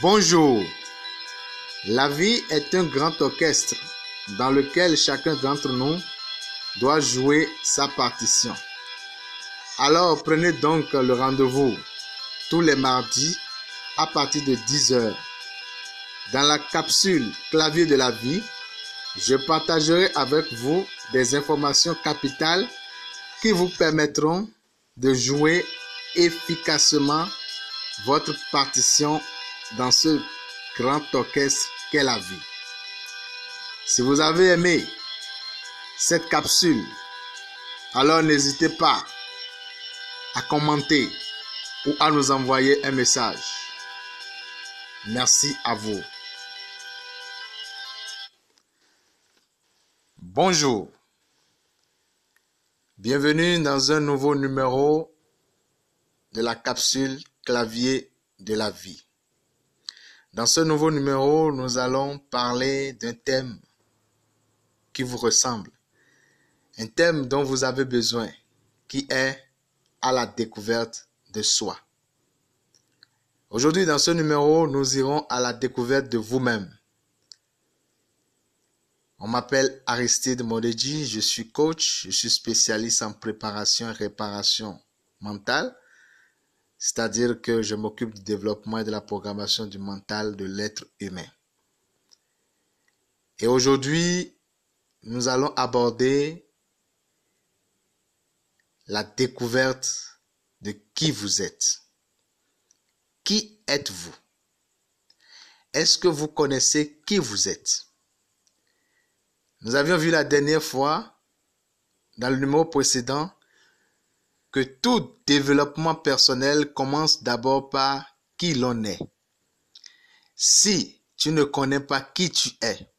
Bonjour. La vie est un grand orchestre dans lequel chacun d'entre nous doit jouer sa partition. Alors prenez donc le rendez-vous tous les mardis à partir de 10h. Dans la capsule clavier de la vie, je partagerai avec vous des informations capitales qui vous permettront de jouer efficacement votre partition dans ce grand orchestre qu'est la vie. Si vous avez aimé cette capsule, alors n'hésitez pas à commenter ou à nous envoyer un message. Merci à vous. Bonjour. Bienvenue dans un nouveau numéro de la capsule clavier de la vie. Dans ce nouveau numéro, nous allons parler d'un thème qui vous ressemble, un thème dont vous avez besoin, qui est à la découverte de soi. Aujourd'hui, dans ce numéro, nous irons à la découverte de vous-même. On m'appelle Aristide Modeji, je suis coach, je suis spécialiste en préparation et réparation mentale, c'est-à-dire que je m'occupe du développement et de la programmation du mental de l'être humain. Et aujourd'hui, nous allons aborder la découverte de qui vous êtes. Qui êtes-vous? Est-ce que vous connaissez qui vous êtes? Nous avions vu la dernière fois, dans le numéro précédent, que tout développement personnel commence d'abord par qui l'on est. Si tu ne connais pas qui tu es,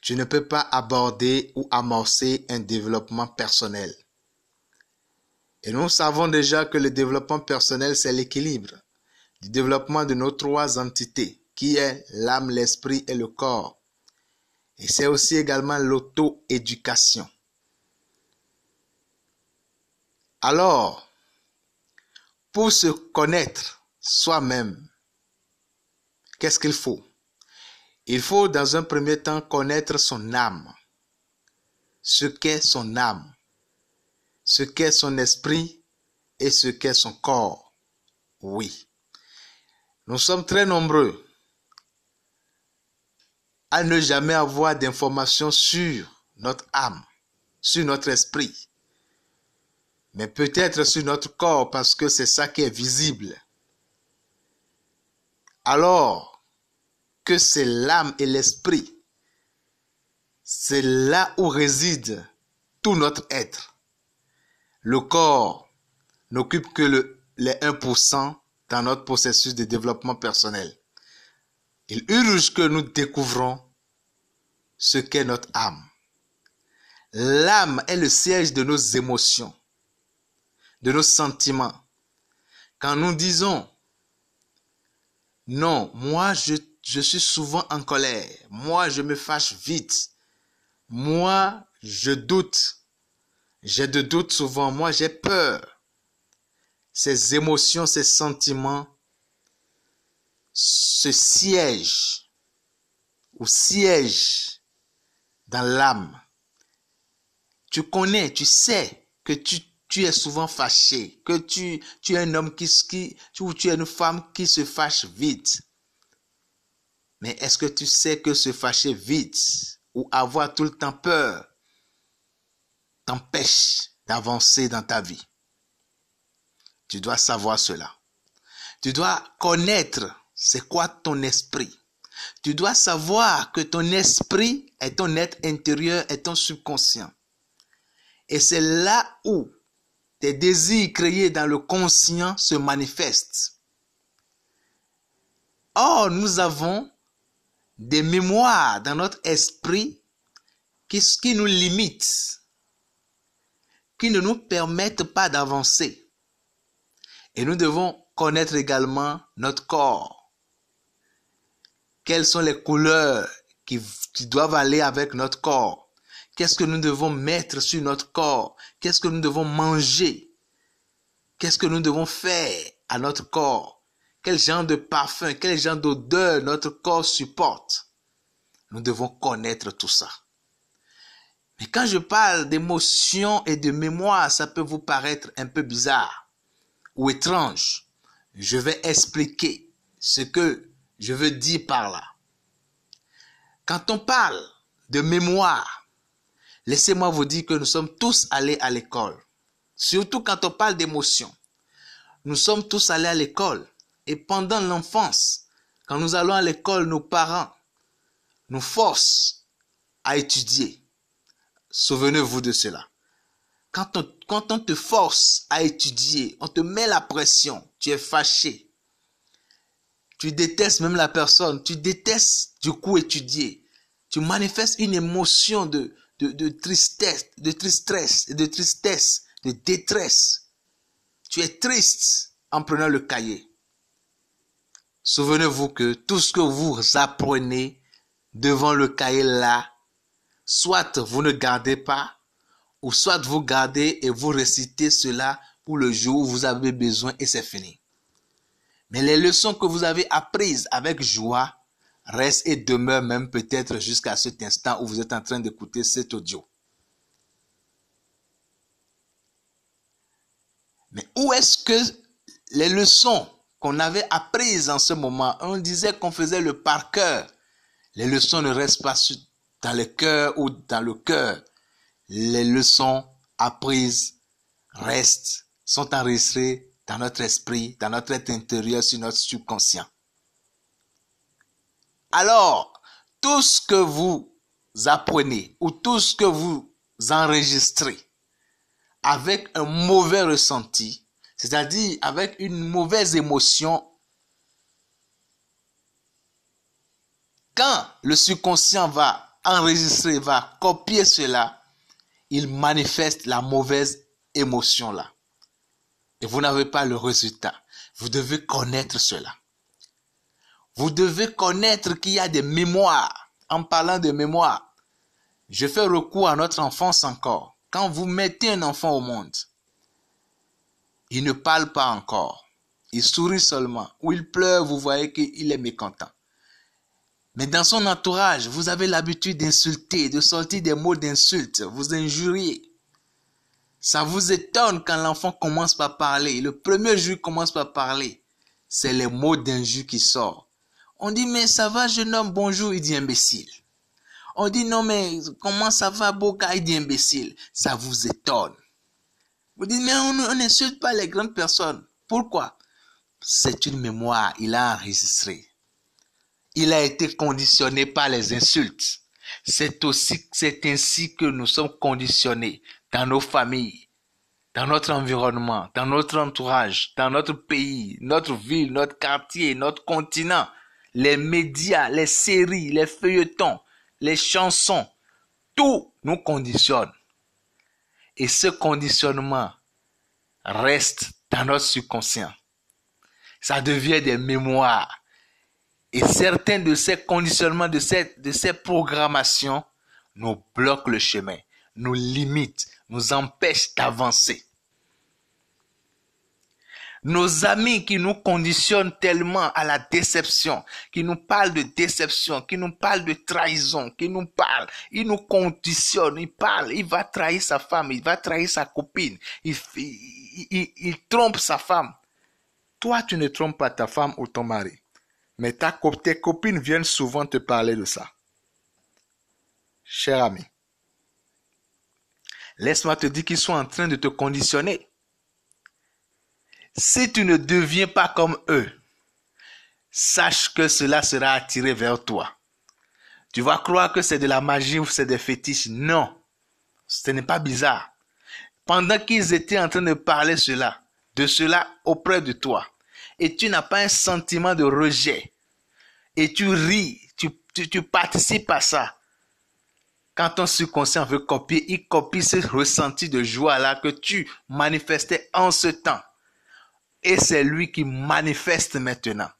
tu ne peux pas aborder ou amorcer un développement personnel. Et nous savons déjà que le développement personnel, c'est l'équilibre du développement de nos trois entités, qui est l'âme, l'esprit et le corps. Et c'est aussi également l'auto-éducation. Alors, pour se connaître soi-même, qu'est-ce qu'il faut? Il faut dans un premier temps connaître son âme, ce qu'est son âme, ce qu'est son esprit et ce qu'est son corps. Oui. Nous sommes très nombreux à ne jamais avoir d'informations sur notre âme, sur notre esprit, mais peut-être sur notre corps parce que c'est ça qui est visible. Alors que c'est l'âme et l'esprit, c'est là où réside tout notre être. Le corps n'occupe que le, les 1% dans notre processus de développement personnel. Il urge que nous découvrons ce qu'est notre âme. L'âme est le siège de nos émotions, de nos sentiments. Quand nous disons, non, moi je, suis souvent en colère, moi je me fâche vite, moi je doute, j'ai de doutes souvent, moi j'ai peur. Ces émotions, ces sentiments ce siège ou siège dans l'âme. Tu connais, tu sais que tu, tu es souvent fâché, que tu, tu es un homme qui, qui, ou tu es une femme qui se fâche vite. Mais est-ce que tu sais que se fâcher vite ou avoir tout le temps peur t'empêche d'avancer dans ta vie? Tu dois savoir cela. Tu dois connaître c'est quoi ton esprit Tu dois savoir que ton esprit est ton être intérieur, est ton subconscient. Et c'est là où tes désirs créés dans le conscient se manifestent. Or, nous avons des mémoires dans notre esprit qui nous limitent, qui ne nous permettent pas d'avancer. Et nous devons connaître également notre corps quelles sont les couleurs qui, doivent aller avec notre corps? Qu'est-ce que nous devons mettre sur notre corps? Qu'est-ce que nous devons manger? Qu'est-ce que nous devons faire à notre corps? Quel genre de parfum, quel genre d'odeur notre corps supporte? Nous devons connaître tout ça. Mais quand je parle d'émotion et de mémoire, ça peut vous paraître un peu bizarre ou étrange. Je vais expliquer ce que je veux dire par là. Quand on parle de mémoire, laissez-moi vous dire que nous sommes tous allés à l'école. Surtout quand on parle d'émotion. Nous sommes tous allés à l'école. Et pendant l'enfance, quand nous allons à l'école, nos parents nous forcent à étudier. Souvenez-vous de cela. Quand on, te force à étudier, on te met la pression, tu es fâché. Tu détestes même la personne, tu détestes du coup étudier. Tu manifestes une émotion de, de, de tristesse, de tristesse, de tristesse, de détresse. Tu es triste en prenant le cahier. Souvenez-vous que tout ce que vous apprenez devant le cahier là, soit vous ne gardez pas, ou soit vous gardez et vous récitez cela pour le jour où vous avez besoin et c'est fini. Mais les leçons que vous avez apprises avec joie restent et demeurent même peut-être jusqu'à cet instant où vous êtes en train d'écouter cet audio. Mais où est-ce que les leçons qu'on avait apprises en ce moment, on disait qu'on faisait le par cœur, les leçons ne restent pas dans le cœur ou dans le cœur, les leçons apprises restent, sont enregistrées dans notre esprit, dans notre être intérieur, sur notre subconscient. Alors, tout ce que vous apprenez ou tout ce que vous enregistrez avec un mauvais ressenti, c'est-à-dire avec une mauvaise émotion, quand le subconscient va enregistrer, va copier cela, il manifeste la mauvaise émotion là. Et vous n'avez pas le résultat. Vous devez connaître cela. Vous devez connaître qu'il y a des mémoires. En parlant de mémoire, je fais recours à notre enfance encore. Quand vous mettez un enfant au monde, il ne parle pas encore. Il sourit seulement. Ou il pleure, vous voyez qu'il est mécontent. Mais dans son entourage, vous avez l'habitude d'insulter, de sortir des mots d'insulte, vous injuriez. Ça vous étonne quand l'enfant commence par parler. Le premier jour commence par parler. C'est les mots d'injure qui sortent. On dit, mais ça va, jeune homme, bonjour, il dit imbécile. On dit, non, mais comment ça va, beau gars, il dit imbécile. Ça vous étonne. Vous dites, mais on n'insulte pas les grandes personnes. Pourquoi? C'est une mémoire, il a enregistré il a été conditionné par les insultes. C'est aussi, c'est ainsi que nous sommes conditionnés dans nos familles, dans notre environnement, dans notre entourage, dans notre pays, notre ville, notre quartier, notre continent, les médias, les séries, les feuilletons, les chansons, tout nous conditionne. Et ce conditionnement reste dans notre subconscient. Ça devient des mémoires. Et certains de ces conditionnements, de ces, de programmations nous bloquent le chemin, nous limitent, nous empêchent d'avancer. Nos amis qui nous conditionnent tellement à la déception, qui nous parlent de déception, qui nous parlent de trahison, qui nous parlent, ils nous conditionnent, ils parlent, il va trahir sa femme, il va trahir sa copine, il, trompe sa femme. Toi, tu ne trompes pas ta femme ou ton mari. Mais ta, tes copines viennent souvent te parler de ça. Cher ami, laisse-moi te dire qu'ils sont en train de te conditionner. Si tu ne deviens pas comme eux, sache que cela sera attiré vers toi. Tu vas croire que c'est de la magie ou c'est des fétiches. Non, ce n'est pas bizarre. Pendant qu'ils étaient en train de parler cela, de cela auprès de toi, et tu n'as pas un sentiment de rejet et tu ris, tu, tu, participes à ça. Quand ton subconscient veut copier, il copie ce ressenti de joie-là que tu manifestais en ce temps. Et c'est lui qui manifeste maintenant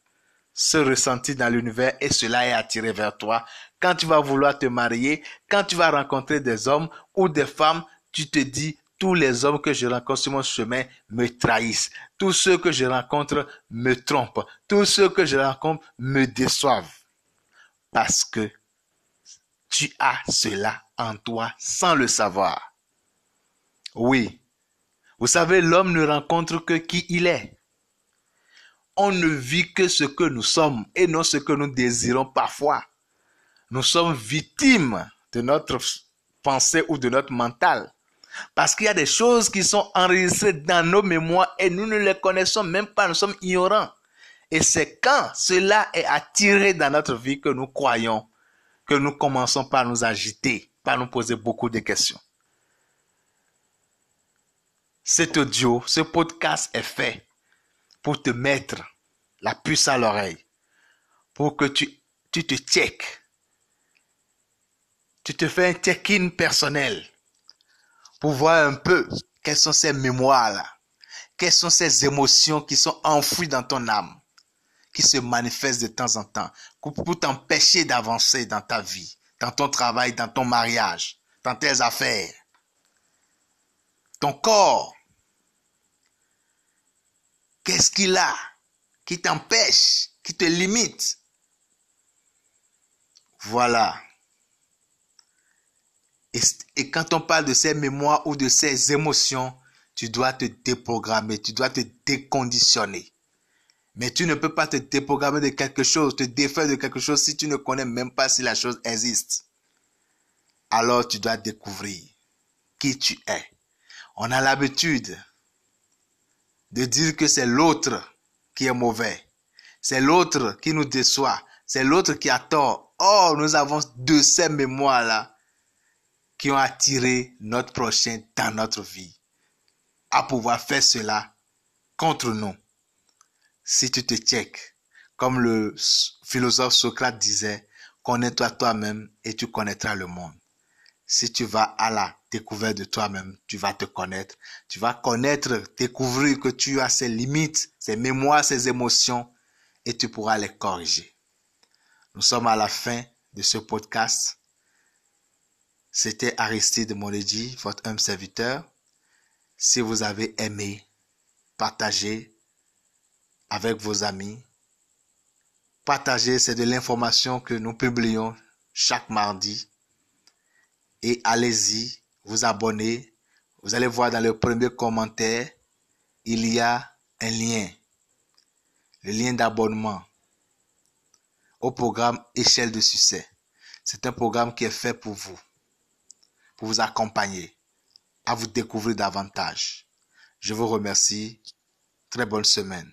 ce ressenti dans l'univers et cela est attiré vers toi. Quand tu vas vouloir te marier, quand tu vas rencontrer des hommes ou des femmes, tu te dis, tous les hommes que je rencontre sur mon chemin me trahissent. Tous ceux que je rencontre me trompent. Tous ceux que je rencontre me déçoivent. Parce que tu as cela en toi sans le savoir. Oui. Vous savez, l'homme ne rencontre que qui il est. On ne vit que ce que nous sommes et non ce que nous désirons parfois. Nous sommes victimes de notre pensée ou de notre mental. Parce qu'il y a des choses qui sont enregistrées dans nos mémoires et nous ne les connaissons même pas, nous sommes ignorants. Et c'est quand cela est attiré dans notre vie que nous croyons, que nous commençons par nous agiter, par nous poser beaucoup de questions. Cet audio, ce podcast est fait pour te mettre la puce à l'oreille, pour que tu, te check. Tu te fais un check-in personnel pour voir un peu quelles sont ces mémoires-là, quelles sont ces émotions qui sont enfouies dans ton âme, qui se manifestent de temps en temps, pour t'empêcher d'avancer dans ta vie, dans ton travail, dans ton mariage, dans tes affaires. Ton corps, qu'est-ce qu'il a qui t'empêche, qui te limite? Voilà. Et, quand on parle de ces mémoires ou de ces émotions, tu dois te déprogrammer, tu dois te déconditionner. Mais tu ne peux pas te déprogrammer de quelque chose, te défaire de quelque chose si tu ne connais même pas si la chose existe. Alors tu dois découvrir qui tu es. On a l'habitude de dire que c'est l'autre qui est mauvais. C'est l'autre qui nous déçoit. C'est l'autre qui a tort. Or, nous avons de ces mémoires-là qui ont attiré notre prochain dans notre vie à pouvoir faire cela contre nous. Si tu te checkes, comme le philosophe Socrate disait, connais-toi toi-même et tu connaîtras le monde. Si tu vas à la découverte de toi-même, tu vas te connaître. Tu vas connaître, découvrir que tu as ces limites, ces mémoires, ces émotions et tu pourras les corriger. Nous sommes à la fin de ce podcast. C'était Aristide Monedi, votre homme serviteur. Si vous avez aimé, partagez avec vos amis. Partagez, c'est de l'information que nous publions chaque mardi. Et allez-y, vous abonnez. Vous allez voir dans le premier commentaire, il y a un lien. Le lien d'abonnement au programme Échelle de succès. C'est un programme qui est fait pour vous pour vous accompagner à vous découvrir davantage. Je vous remercie. Très bonne semaine.